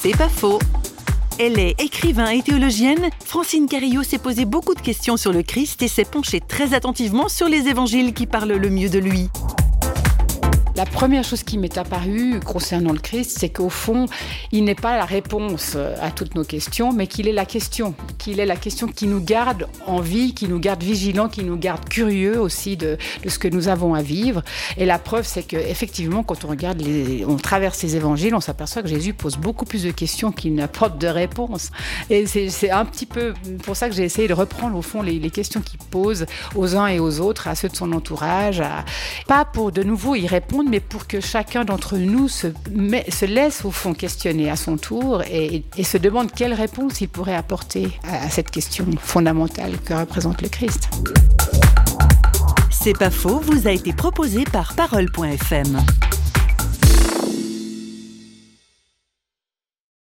C'est pas faux. Elle est écrivain et théologienne. Francine Carillot s'est posé beaucoup de questions sur le Christ et s'est penchée très attentivement sur les évangiles qui parlent le mieux de lui. La première chose qui m'est apparue concernant le Christ, c'est qu'au fond, il n'est pas la réponse à toutes nos questions, mais qu'il est la question, qu'il est la question qui nous garde en vie, qui nous garde vigilants, qui nous garde curieux aussi de, ce que nous avons à vivre. Et la preuve, c'est que effectivement, quand on regarde, les, on traverse les évangiles, on s'aperçoit que Jésus pose beaucoup plus de questions qu'il n'apporte de réponses. Et c'est un petit peu pour ça que j'ai essayé de reprendre au fond les, questions qu'il pose aux uns et aux autres, à ceux de son entourage, pas pour de nouveau y répondre mais pour que chacun d'entre nous se, se, laisse au fond questionner à son tour et, se demande quelle réponse il pourrait apporter à cette question fondamentale que représente le Christ. C'est pas faux, vous a été proposé par parole.fm.